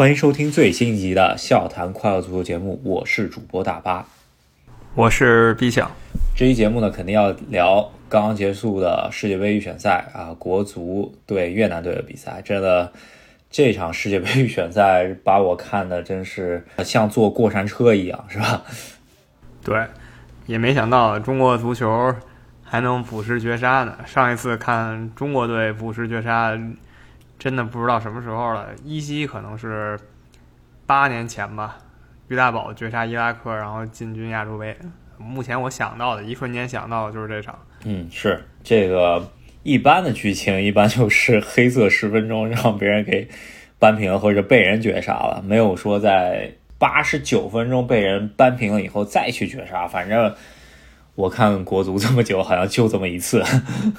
欢迎收听最新一集的《笑谈快乐足球》节目，我是主播大巴，我是 B 想。这期节目呢，肯定要聊刚刚结束的世界杯预选赛啊，国足对越南队的比赛。真的，这场世界杯预选赛把我看的真是像坐过山车一样，是吧？对，也没想到中国足球还能补时绝杀呢。上一次看中国队补时绝杀。真的不知道什么时候了，依稀可能是八年前吧。于大宝绝杀伊拉克，然后进军亚洲杯。目前我想到的，一瞬间想到的就是这场。嗯，是这个一般的剧情，一般就是黑色十分钟让别人给扳平了，或者被人绝杀了，没有说在八十九分钟被人扳平了以后再去绝杀。反正我看国足这么久，好像就这么一次。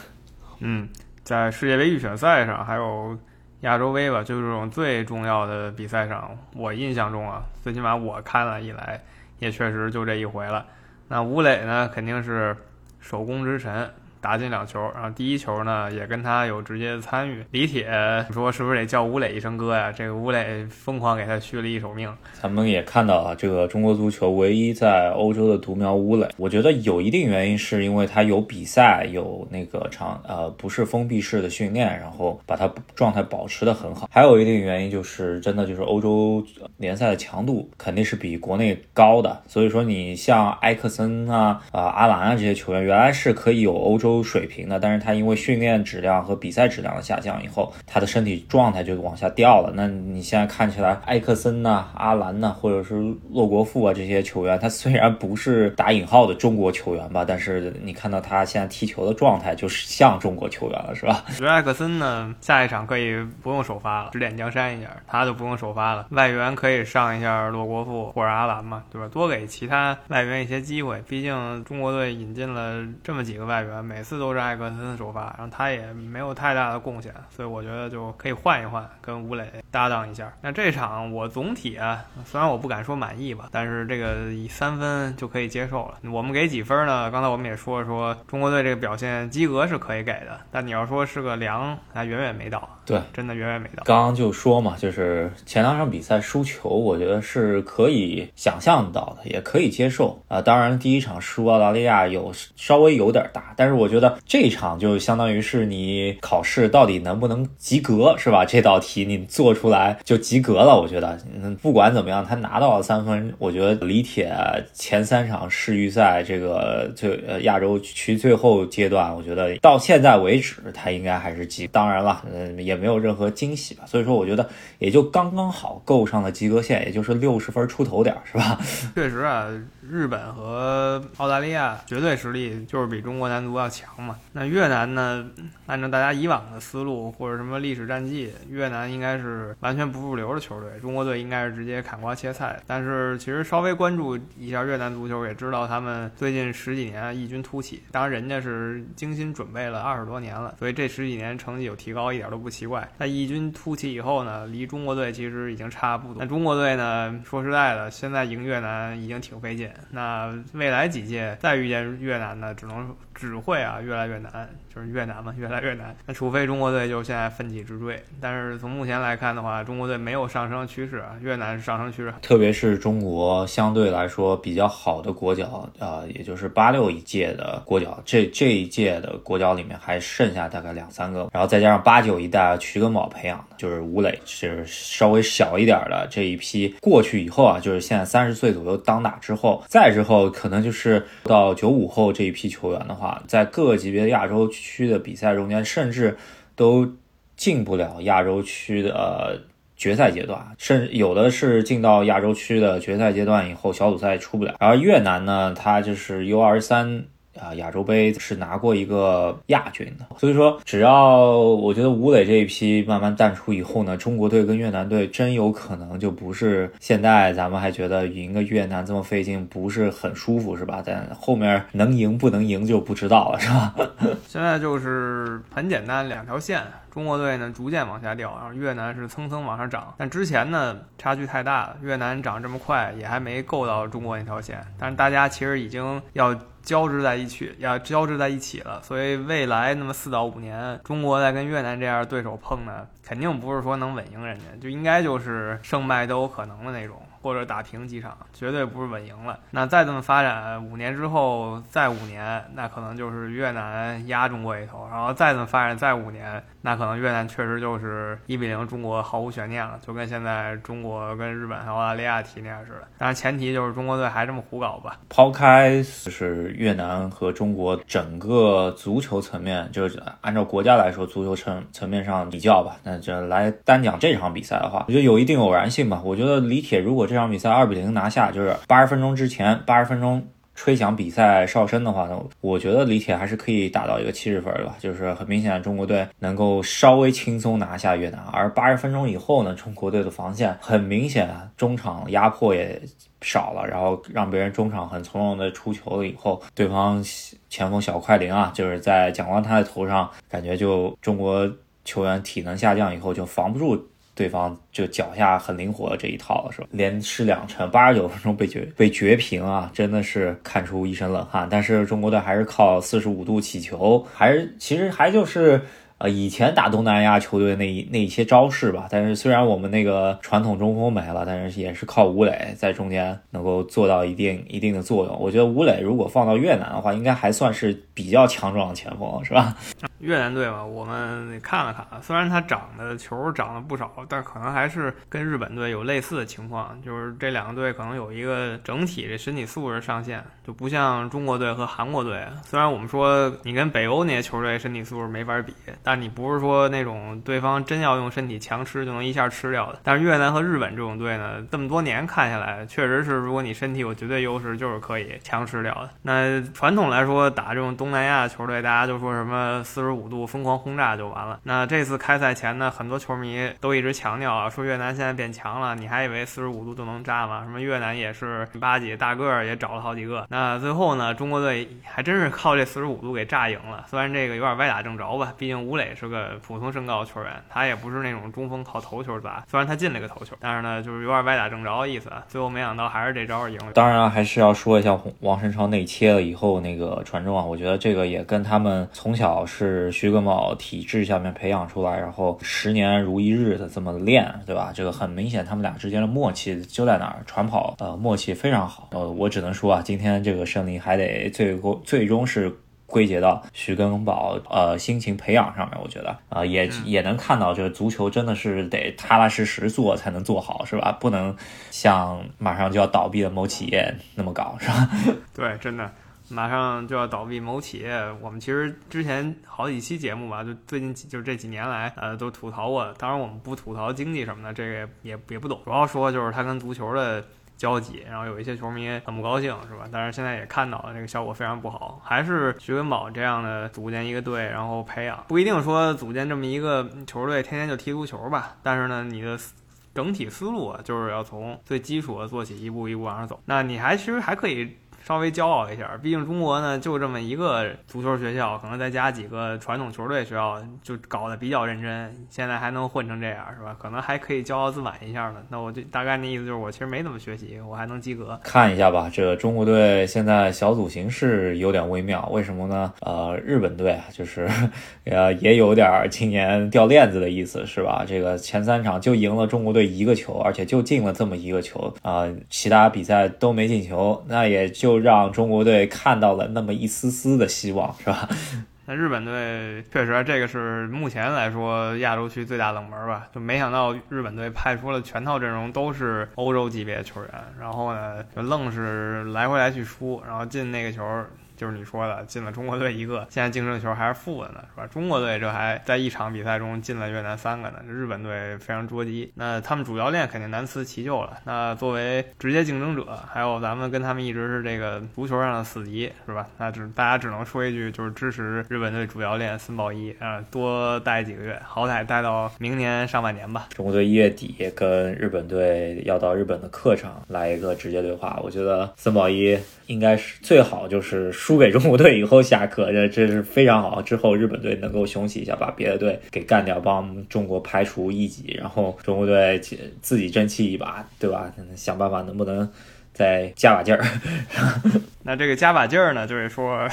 嗯，在世界杯预选赛上还有。亚洲杯吧，就是这种最重要的比赛上，我印象中啊，最起码我看了以来，也确实就这一回了。那吴磊呢，肯定是守攻之神。打进两球，然后第一球呢也跟他有直接的参与。李铁说：“是不是得叫吴磊一声哥呀？”这个吴磊疯狂给他续了一手命。咱们也看到了，这个中国足球唯一在欧洲的独苗吴磊，我觉得有一定原因是因为他有比赛，有那个场呃不是封闭式的训练，然后把他状态保持的很好。还有一定原因就是真的就是欧洲联赛的强度肯定是比国内高的，所以说你像埃克森啊、啊阿兰啊这些球员，原来是可以有欧洲。水平的，但是他因为训练质量和比赛质量的下降以后，他的身体状态就往下掉了。那你现在看起来，埃克森呐、阿兰呐，或者是洛国富啊这些球员，他虽然不是打引号的中国球员吧，但是你看到他现在踢球的状态，就是像中国球员了，是吧？我觉得埃克森呢，下一场可以不用首发了，指点江山一下，他就不用首发了，外援可以上一下洛国富或者阿兰嘛，对吧？多给其他外援一些机会，毕竟中国队引进了这么几个外援，每每次都是艾克森首发，然后他也没有太大的贡献，所以我觉得就可以换一换，跟吴磊搭档一下。那这场我总体啊，虽然我不敢说满意吧，但是这个以三分就可以接受了。我们给几分呢？刚才我们也说了，说中国队这个表现及格是可以给的，但你要说是个良，那远远没到。对，真的远远没到。刚刚就说嘛，就是前两场比赛输球，我觉得是可以想象到的，也可以接受啊。当然，第一场输澳大利亚有稍微有点大，但是我觉得这一场就相当于是你考试到底能不能及格，是吧？这道题你做出来就及格了。我觉得，嗯，不管怎么样，他拿到了三分。我觉得李铁前三场世预赛这个最呃亚洲区最后阶段，我觉得到现在为止他应该还是及。当然了，嗯，也。没有任何惊喜吧，所以说我觉得也就刚刚好够上了及格线，也就是六十分出头点，是吧？确实啊。日本和澳大利亚绝对实力就是比中国男足要强嘛。那越南呢？按照大家以往的思路或者什么历史战绩，越南应该是完全不入流的球队，中国队应该是直接砍瓜切菜。但是其实稍微关注一下越南足球，也知道他们最近十几年异军突起。当然人家是精心准备了二十多年了，所以这十几年成绩有提高一点都不奇怪。在异军突起以后呢，离中国队其实已经差不多。那中国队呢？说实在的，现在赢越南已经挺费劲。那未来几届再遇见越南呢，只能只会啊越来越难。就是越南嘛，越来越难。那除非中国队就现在奋起直追，但是从目前来看的话，中国队没有上升趋势啊，越南是上升趋势。特别是中国相对来说比较好的国脚啊，也就是八六一届的国脚，这这一届的国脚里面还剩下大概两三个，然后再加上八九一代徐根宝培养的，就是吴磊是稍微小一点的这一批过去以后啊，就是现在三十岁左右当打之后，再之后可能就是到九五后这一批球员的话，在各个级别亚洲。区的比赛中间，甚至都进不了亚洲区的决赛阶段，甚至有的是进到亚洲区的决赛阶段以后，小组赛出不了。而越南呢，它就是 U 二三。啊，亚洲杯是拿过一个亚军的，所以说只要我觉得吴磊这一批慢慢淡出以后呢，中国队跟越南队真有可能就不是现在咱们还觉得赢个越南这么费劲，不是很舒服是吧？但后面能赢不能赢就不知道了是吧？现在就是很简单两条线，中国队呢逐渐往下掉，然后越南是蹭蹭往上涨。但之前呢差距太大了，越南涨这么快也还没够到中国那条线。但是大家其实已经要。交织在一起，要交织在一起了，所以未来那么四到五年，中国在跟越南这样对手碰呢，肯定不是说能稳赢人家，就应该就是胜败都有可能的那种。或者打平几场，绝对不是稳赢了。那再这么发展，五年之后再五年，那可能就是越南压中国一头。然后再这么发展，再五年，那可能越南确实就是一比零，中国毫无悬念了，就跟现在中国跟日本还有澳大利亚踢那样似的。但是前提就是中国队还这么胡搞吧。抛开就是越南和中国整个足球层面，就是按照国家来说，足球层层面上比较吧。那这来单讲这场比赛的话，我觉得有一定偶然性吧。我觉得李铁如果这场比赛二比零拿下，就是八十分钟之前，八十分钟吹响比赛哨声的话呢，我觉得李铁还是可以打到一个七十分的吧。就是很明显，中国队能够稍微轻松拿下越南。而八十分钟以后呢，中国队的防线很明显，中场压迫也少了，然后让别人中场很从容的出球了以后，对方前锋小快灵啊，就是在蒋光太的头上，感觉就中国球员体能下降以后就防不住。对方就脚下很灵活的这一套，是吧？连失两城，八十九分钟被绝被绝平啊，真的是看出一身冷汗。但是中国队还是靠四十五度起球，还是其实还就是。呃，以前打东南亚球队那一那一些招式吧，但是虽然我们那个传统中锋没了，但是也是靠吴磊在中间能够做到一定一定的作用。我觉得吴磊如果放到越南的话，应该还算是比较强壮的前锋，是吧？越南队嘛，我们看了看，虽然他长的球长了不少，但可能还是跟日本队有类似的情况，就是这两个队可能有一个整体的身体素质上限，就不像中国队和韩国队。虽然我们说你跟北欧那些球队身体素质没法比，但你不是说那种对方真要用身体强吃就能一下吃掉的。但是越南和日本这种队呢，这么多年看下来，确实是如果你身体有绝对优势，就是可以强吃掉的。那传统来说，打这种东南亚球队，大家就说什么四十五度疯狂轰炸就完了。那这次开赛前呢，很多球迷都一直强调啊，说越南现在变强了，你还以为四十五度就能炸吗？什么越南也是八几大个儿也找了好几个。那最后呢，中国队还真是靠这四十五度给炸赢了。虽然这个有点歪打正着吧，毕竟吴磊。是个普通身高球员，他也不是那种中锋靠头球砸。虽然他进了个头球，但是呢，就是有点歪打正着的意思。最后没想到还是这招赢了。当然还是要说一下王申超内切了以后那个传中啊，我觉得这个也跟他们从小是徐根宝体制下面培养出来，然后十年如一日的这么练，对吧？这个很明显，他们俩之间的默契就在哪儿，传跑呃默契非常好。呃，我只能说啊，今天这个胜利还得最后最终是。归结到徐根宝呃心情培养上面，我觉得啊也也能看到，这个足球真的是得踏踏实实做才能做好，是吧？不能像马上就要倒闭的某企业那么搞，是吧？对，真的马上就要倒闭某企业，我们其实之前好几期节目吧，就最近就是这几年来，呃，都吐槽过。当然我们不吐槽经济什么的，这个也也不懂，主要说就是他跟足球的。交集，然后有一些球迷很不高兴，是吧？但是现在也看到了这个效果非常不好，还是徐根宝这样的组建一个队，然后培养，不一定说组建这么一个球队天天就踢足球吧。但是呢，你的整体思路啊，就是要从最基础的做起，一步一步往上走。那你还其实还可以。稍微骄傲一下，毕竟中国呢就这么一个足球学校，可能再加几个传统球队学校，就搞得比较认真。现在还能混成这样，是吧？可能还可以骄傲自满一下呢。那我就大概那意思就是，我其实没怎么学习，我还能及格。看一下吧，这中国队现在小组形势有点微妙，为什么呢？呃，日本队就是呃也有点今年掉链子的意思，是吧？这个前三场就赢了中国队一个球，而且就进了这么一个球啊，其他比赛都没进球，那也就。就让中国队看到了那么一丝丝的希望，是吧？那日本队确实，这个是目前来说亚洲区最大冷门吧？就没想到日本队派出了全套阵容都是欧洲级别的球员，然后呢，就愣是来回来去输，然后进那个球。就是你说的进了中国队一个，现在净胜球还是负的呢，是吧？中国队这还在一场比赛中进了越南三个呢，日本队非常捉急。那他们主教练肯定难辞其咎了。那作为直接竞争者，还有咱们跟他们一直是这个足球上的死敌，是吧？那只大家只能说一句，就是支持日本队主教练森保一啊，多待几个月，好歹待到明年上半年吧。中国队一月底跟日本队要到日本的客场来一个直接对话，我觉得森保一应该是最好就是输。给中国队以后下课，这这是非常好。之后日本队能够雄起一下，把别的队给干掉，帮中国排除异己，然后中国队自己争气一把，对吧？想办法能不能再加把劲儿。那这个加把劲儿呢，就是说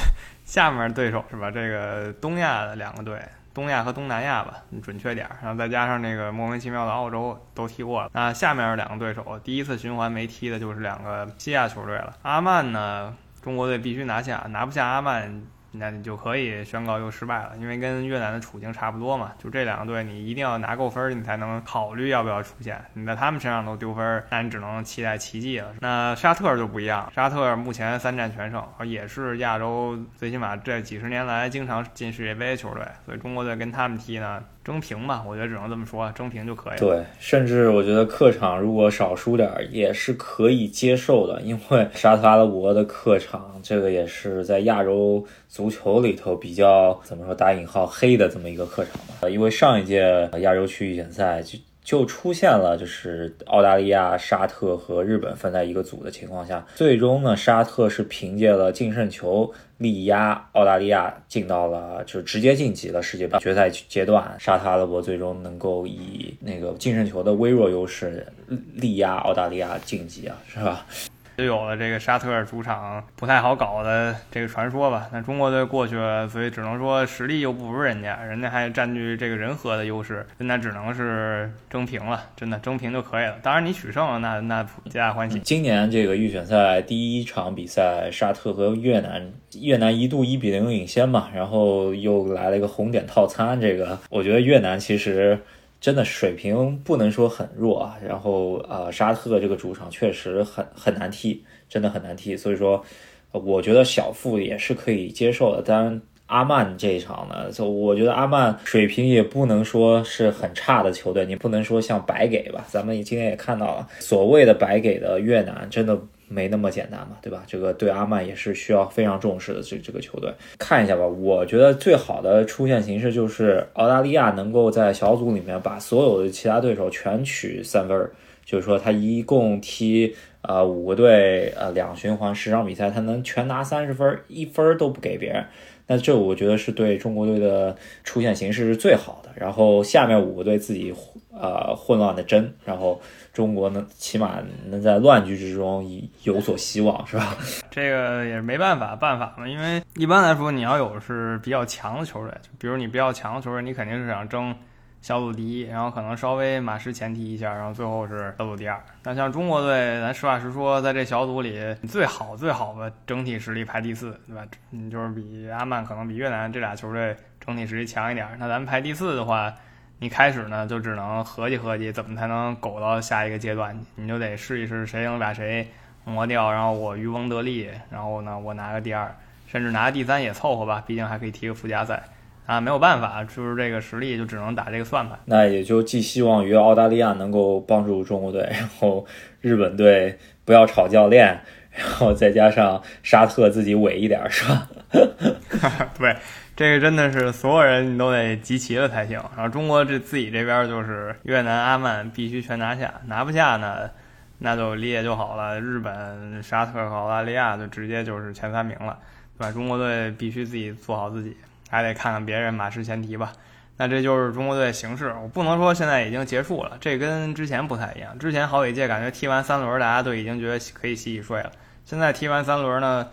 下面对手是吧？这个东亚的两个队。东亚和东南亚吧，准确点儿，然后再加上那个莫名其妙的澳洲都踢过了。那下面两个对手，第一次循环没踢的就是两个西亚球队了。阿曼呢，中国队必须拿下，拿不下阿曼。那你就可以宣告又失败了，因为跟越南的处境差不多嘛。就这两个队，你一定要拿够分儿，你才能考虑要不要出线。你在他们身上都丢分儿，那你只能期待奇迹了。那沙特就不一样，沙特目前三战全胜，也是亚洲最起码这几十年来经常进世界杯的球队，所以中国队跟他们踢呢。争平吧，我觉得只能这么说，争平就可以。对，甚至我觉得客场如果少输点也是可以接受的，因为沙特阿拉伯的客场，这个也是在亚洲足球里头比较怎么说打引号黑的这么一个客场嘛。因为上一届亚洲区预选赛就。就出现了，就是澳大利亚、沙特和日本分在一个组的情况下，最终呢，沙特是凭借了净胜球力压澳大利亚，进到了就直接晋级了世界杯决赛阶段。沙特阿拉伯最终能够以那个净胜球的微弱优势力压澳大利亚晋级啊，是吧？就有了这个沙特主场不太好搞的这个传说吧。那中国队过去了，所以只能说实力又不如人家，人家还占据这个人和的优势，那只能是争平了，真的争平就可以了。当然你取胜了，那那皆大欢喜。今年这个预选赛第一场比赛，沙特和越南，越南一度一比零领先嘛，然后又来了一个红点套餐。这个我觉得越南其实。真的水平不能说很弱啊，然后呃，沙特这个主场确实很很难踢，真的很难踢，所以说我觉得小负也是可以接受的。当然，阿曼这一场呢，就我觉得阿曼水平也不能说是很差的球队，你不能说像白给吧？咱们今天也看到了，所谓的白给的越南真的。没那么简单嘛，对吧？这个对阿曼也是需要非常重视的。这这个球队看一下吧，我觉得最好的出线形式就是澳大利亚能够在小组里面把所有的其他对手全取三分，就是说他一共踢呃五个队呃两循环十场比赛，他能全拿三十分，一分都不给别人。那这我觉得是对中国队的出线形势是最好的。然后下面五个队自己呃混乱的争，然后。中国能起码能在乱局之中有所希望，是吧？这个也是没办法，办法嘛。因为一般来说，你要有是比较强的球队，比如你比较强的球队，你肯定是想争小组第一，然后可能稍微马失前蹄一下，然后最后是小组第二。那像中国队，咱实话实说，在这小组里最好最好的整体实力排第四，对吧？你就是比阿曼可能比越南这俩球队整体实力强一点。那咱们排第四的话。你开始呢，就只能合计合计怎么才能苟到下一个阶段，你就得试一试谁能把谁磨掉，然后我渔翁得利，然后呢，我拿个第二，甚至拿个第三也凑合吧，毕竟还可以踢个附加赛啊，没有办法，就是这个实力就只能打这个算盘。那也就寄希望于澳大利亚能够帮助中国队，然后日本队不要炒教练，然后再加上沙特自己稳一点，是吧？对。这个真的是所有人你都得集齐了才行。然后中国这自己这边就是越南、阿曼必须全拿下，拿不下呢，那就列就好了。日本、沙特和澳大利亚就直接就是前三名了，对吧？中国队必须自己做好自己，还得看看别人马失前蹄吧。那这就是中国队形势。我不能说现在已经结束了，这跟之前不太一样。之前好几届感觉踢完三轮，大家都已经觉得可以洗洗睡了。现在踢完三轮呢？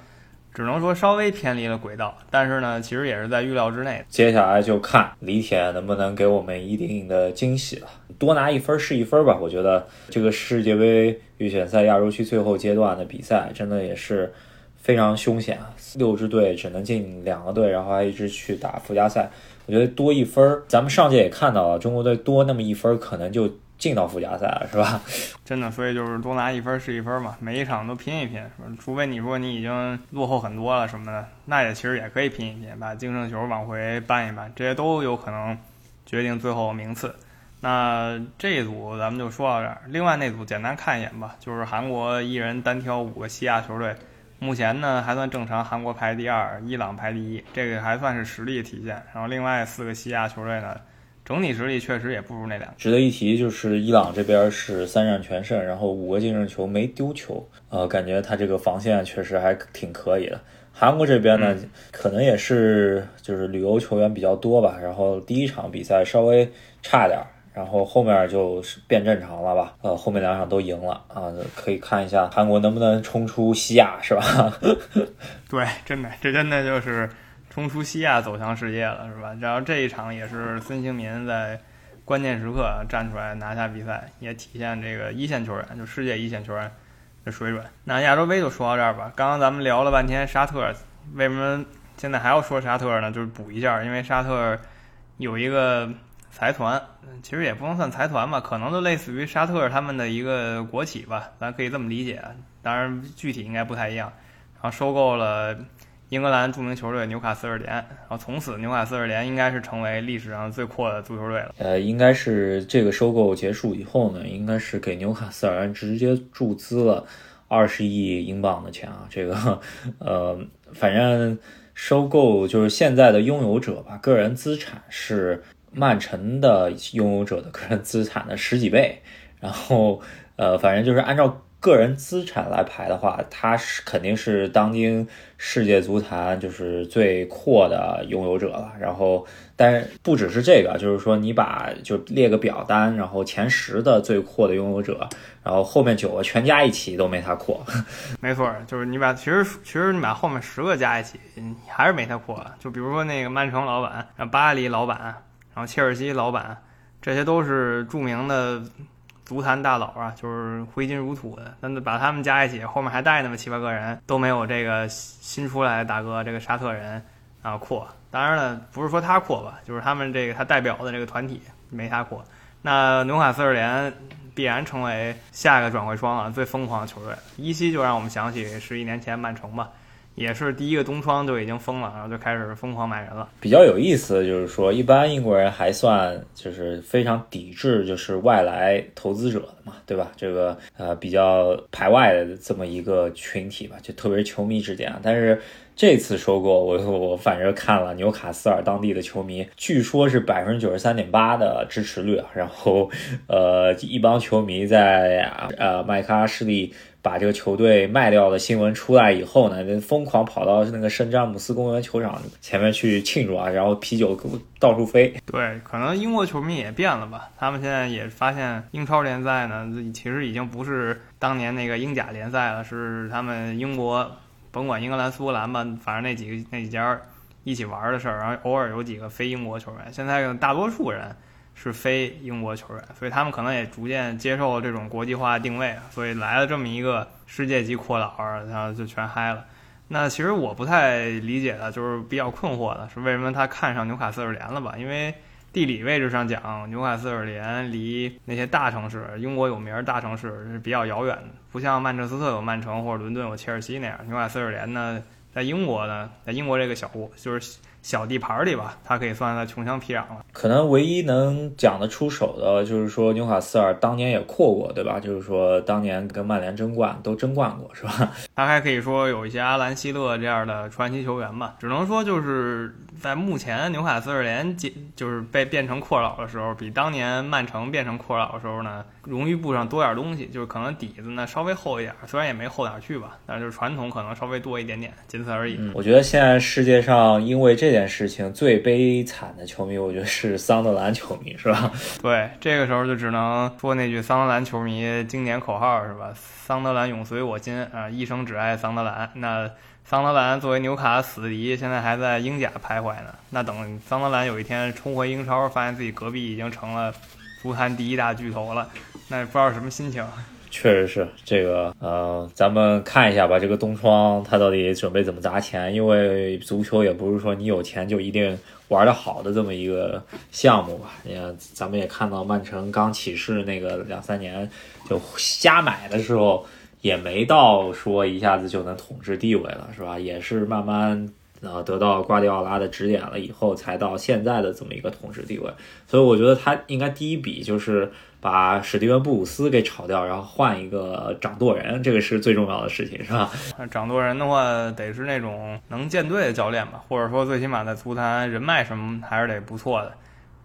只能说稍微偏离了轨道，但是呢，其实也是在预料之内。接下来就看李铁能不能给我们一定的惊喜了，多拿一分是一分吧。我觉得这个世界杯预选赛亚洲区最后阶段的比赛，真的也是非常凶险啊！六支队只能进两个队，然后还一直去打附加赛。我觉得多一分，咱们上届也看到了，中国队多那么一分，可能就。进到附加赛了是吧？真的，所以就是多拿一分是一分嘛，每一场都拼一拼。除非你说你已经落后很多了什么的，那也其实也可以拼一拼，把净胜球往回扳一扳，这些都有可能决定最后名次。那这一组咱们就说到这儿。另外那组简单看一眼吧，就是韩国一人单挑五个西亚球队，目前呢还算正常，韩国排第二，伊朗排第一，这个还算是实力体现。然后另外四个西亚球队呢？整体实力确实也不如那两个。值得一提就是伊朗这边是三战全胜，然后五个净胜球没丢球，呃，感觉他这个防线确实还挺可以的。韩国这边呢，可能也是就是旅游球员比较多吧，然后第一场比赛稍微差点。然后后面就是变正常了吧？呃，后面两场都赢了啊，可以看一下韩国能不能冲出西亚，是吧？对，真的，这真的就是冲出西亚走向世界了，是吧？然后这一场也是孙兴民在关键时刻站出来拿下比赛，也体现这个一线球员，就世界一线球员的水准。那亚洲杯就说到这儿吧。刚刚咱们聊了半天沙特，为什么现在还要说沙特呢？就是补一下，因为沙特有一个。财团，其实也不能算财团吧，可能就类似于沙特他们的一个国企吧，咱可以这么理解。当然，具体应该不太一样。然后收购了英格兰著名球队纽卡斯尔联，然后从此纽卡斯尔联应该是成为历史上最阔的足球队了。呃，应该是这个收购结束以后呢，应该是给纽卡斯尔联直接注资了二十亿英镑的钱啊。这个，呃，反正收购就是现在的拥有者吧，个人资产是。曼城的拥有者的个人资产的十几倍，然后，呃，反正就是按照个人资产来排的话，他是肯定是当今世界足坛就是最阔的拥有者了。然后，但是不只是这个，就是说你把就列个表单，然后前十的最阔的拥有者，然后后面九个全加一起都没他阔。没错，就是你把其实其实你把后面十个加一起，还是没他阔。就比如说那个曼城老板，巴黎老板。然后切尔西老板，这些都是著名的足坛大佬啊，就是挥金如土的。那把他们加一起，后面还带那么七八个人，都没有这个新出来的大哥这个沙特人啊阔。当然了，不是说他阔吧，就是他们这个他代表的这个团体没他阔。那纽卡斯尔联必然成为下一个转会窗啊最疯狂的球队。依稀就让我们想起十一年前曼城吧。也是第一个东窗就已经封了，然后就开始疯狂买人了。比较有意思的就是说，一般英国人还算就是非常抵制就是外来投资者的嘛，对吧？这个呃比较排外的这么一个群体吧，就特别是球迷之间。但是这次收购，我我反正看了纽卡斯尔当地的球迷，据说是百分之九十三点八的支持率啊。然后呃一帮球迷在呃麦克阿什利。把这个球队卖掉的新闻出来以后呢，疯狂跑到那个圣詹姆斯公园球场前面去庆祝啊，然后啤酒到处飞。对，可能英国球迷也变了吧？他们现在也发现英超联赛呢，其实已经不是当年那个英甲联赛了，是他们英国，甭管英格兰、苏格兰吧，反正那几个那几家一起玩的事儿。然后偶尔有几个非英国球员，现在大多数人。是非英国球员，所以他们可能也逐渐接受这种国际化定位，所以来了这么一个世界级阔佬，然后就全嗨了。那其实我不太理解的，就是比较困惑的是，为什么他看上纽卡斯尔联了吧？因为地理位置上讲，纽卡斯尔联离那些大城市，英国有名大城市是比较遥远的，不像曼彻斯特有曼城或者伦敦有切尔西那样。纽卡斯尔联呢，在英国呢，在英国这个小国就是。小地盘里吧，他可以算在穷乡僻壤了。可能唯一能讲得出手的，就是说纽卡斯尔当年也扩过，对吧？就是说当年跟曼联争冠都争冠过，是吧？他还可以说有一些阿兰希勒这样的传奇球员吧。只能说就是在目前纽卡斯尔联就是被变成阔佬的时候，比当年曼城变成阔佬的时候呢。荣誉簿上多点东西，就是可能底子呢稍微厚一点，虽然也没厚哪去吧，但是就是传统可能稍微多一点点，仅此而已。我觉得现在世界上因为这件事情最悲惨的球迷，我觉得是桑德兰球迷，是吧？对，这个时候就只能说那句桑德兰球迷经典口号，是吧？桑德兰永随我心啊，一生只爱桑德兰。那桑德兰作为纽卡死敌，现在还在英甲徘徊呢。那等桑德兰有一天冲回英超，发现自己隔壁已经成了足坛第一大巨头了。那不知道什么心情，确实是这个，呃，咱们看一下吧，这个东窗他到底准备怎么砸钱？因为足球也不是说你有钱就一定玩得好的这么一个项目吧。你看，咱们也看到曼城刚起势那个两三年就瞎买的时候，也没到说一下子就能统治地位了，是吧？也是慢慢呃得到瓜迪奥拉的指点了以后，才到现在的这么一个统治地位。所以我觉得他应该第一笔就是。把史蒂文布鲁斯给炒掉，然后换一个掌舵人，这个是最重要的事情，是吧？掌舵人的话，得是那种能建队的教练吧，或者说最起码在足坛人脉什么还是得不错的。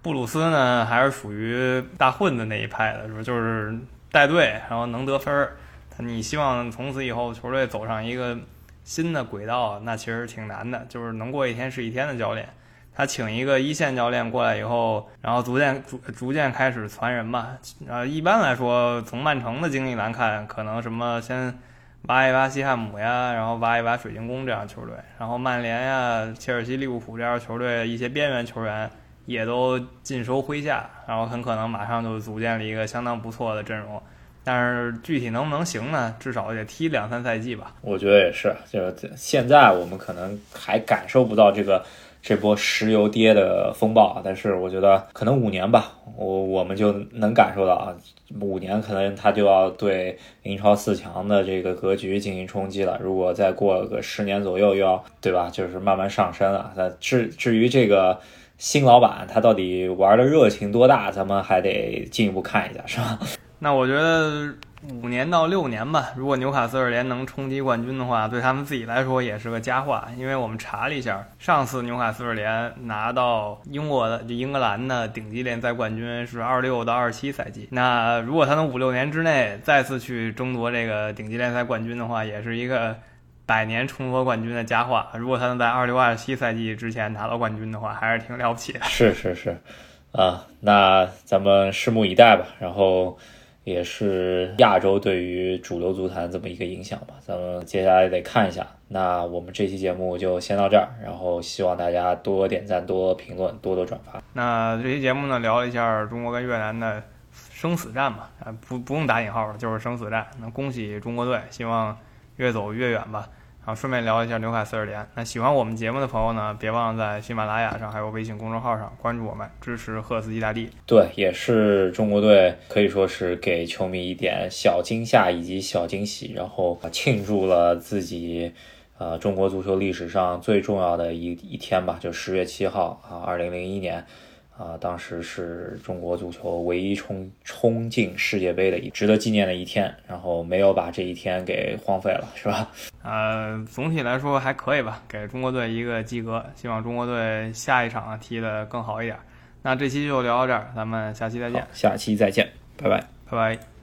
布鲁斯呢，还是属于大混子那一派的，是吧？就是带队，然后能得分儿。你希望从此以后球队走上一个新的轨道，那其实挺难的。就是能过一天是一天的教练，他请一个一线教练过来以后，然后逐渐逐逐渐开始传人吧。呃，一般来说，从曼城的经历来看，可能什么先挖一挖西汉姆呀，然后挖一挖水晶宫这样球队，然后曼联呀、切尔西、利物浦这样球队一些边缘球员。也都尽收麾下，然后很可能马上就组建了一个相当不错的阵容，但是具体能不能行呢？至少得踢两三赛季吧。我觉得也是，就是现在我们可能还感受不到这个这波石油跌的风暴，但是我觉得可能五年吧，我我们就能感受到啊，五年可能他就要对英超四强的这个格局进行冲击了。如果再过个十年左右，又要对吧？就是慢慢上升了。那至至于这个。新老板他到底玩的热情多大？咱们还得进一步看一下，是吧？那我觉得五年到六年吧。如果纽卡斯尔联能冲击冠军的话，对他们自己来说也是个佳话。因为我们查了一下，上次纽卡斯尔联拿到英国的英格兰的顶级联赛冠军是二六到二七赛季。那如果他能五六年之内再次去争夺这个顶级联赛冠军的话，也是一个。百年重夺冠军的佳话，如果他能在二六二七赛季之前拿到冠军的话，还是挺了不起的。是是是，啊，那咱们拭目以待吧。然后也是亚洲对于主流足坛这么一个影响吧，咱们接下来得看一下。那我们这期节目就先到这儿，然后希望大家多点赞、多评论、多多转发。那这期节目呢，聊了一下中国跟越南的生死战嘛，啊，不不用打引号了，就是生死战。那恭喜中国队，希望越走越远吧。好，顺便聊一下纽卡斯尔联。那喜欢我们节目的朋友呢，别忘了在喜马拉雅上还有微信公众号上关注我们，支持赫斯基大帝。对，也是中国队可以说是给球迷一点小惊吓以及小惊喜，然后庆祝了自己呃中国足球历史上最重要的一一天吧，就十月七号啊，二零零一年。啊，当时是中国足球唯一冲冲进世界杯的一值得纪念的一天，然后没有把这一天给荒废了，是吧？呃，总体来说还可以吧，给中国队一个及格，希望中国队下一场踢得更好一点。那这期就聊到这儿，咱们下期再见。下期再见，拜拜，拜拜。